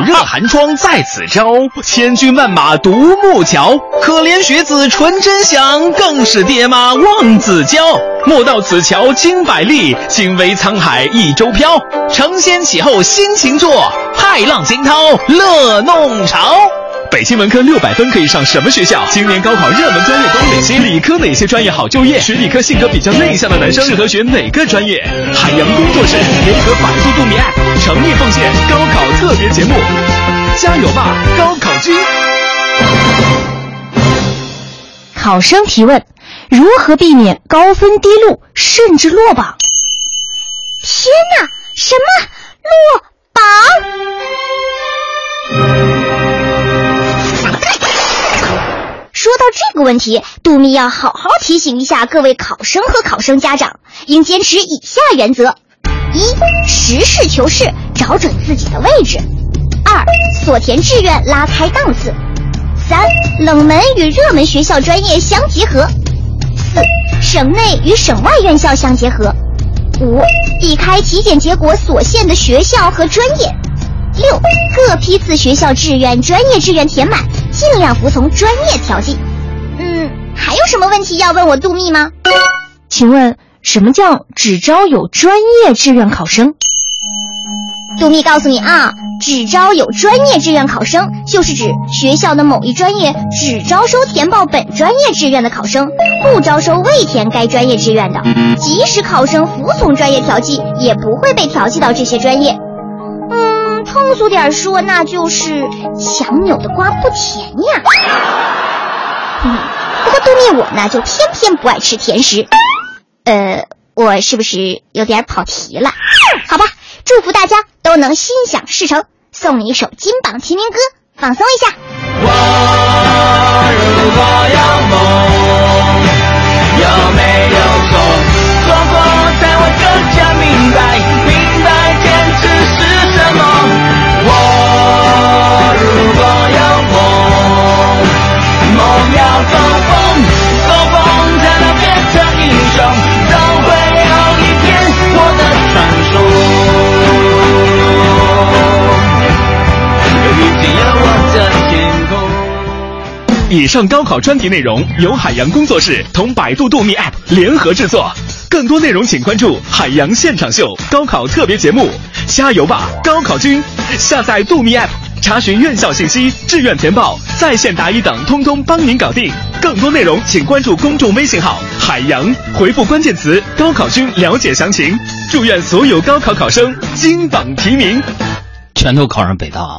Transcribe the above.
热寒窗在此朝，千军万马独木桥。可怜学子纯真想，更是爹妈望子娇。莫道此桥经百历，惊为沧海一舟飘。承先启后新情作，骇浪惊涛乐弄潮。北京文科六百分可以上什么学校？今年高考热门专业都哪些？理科哪些专业好就业？学理科性格比较内向的男生适合学哪个专业？海洋工作室联合百度度米 App 诚意奉献高考特别节目，加油吧，高考君！考生提问：如何避免高分低录甚至落榜？天哪，什么落榜？说到这个问题，杜密要好好提醒一下各位考生和考生家长，应坚持以下原则：一、实事求是，找准自己的位置；二、所填志愿拉开档次；三、冷门与热门学校专业相结合；四、省内与省外院校相结合；五、避开体检结果所限的学校和专业；六、各批次学校志愿、专业志愿填满。尽量服从专业调剂。嗯，还有什么问题要问我杜密吗？请问什么叫只招有专业志愿考生？杜密告诉你啊，只招有专业志愿考生，就是指学校的某一专业只招收填报本专业志愿的考生，不招收未填该专业志愿的。即使考生服从专业调剂，也不会被调剂到这些专业。嗯通俗点说，那就是强扭的瓜不甜呀。嗯，不过杜密我呢，就偏偏不爱吃甜食。呃，我是不是有点跑题了？好吧，祝福大家都能心想事成。送你一首金榜题名歌，放松一下。以上高考专题内容由海洋工作室同百度度秘 App 联合制作，更多内容请关注海洋现场秀高考特别节目。加油吧，高考君！下载度秘 App，查询院校信息、志愿填报、在线答疑等，通通帮您搞定。更多内容请关注公众微信号“海洋”，回复关键词“高考君”了解详情。祝愿所有高考考生金榜题名，全都考上北大啊。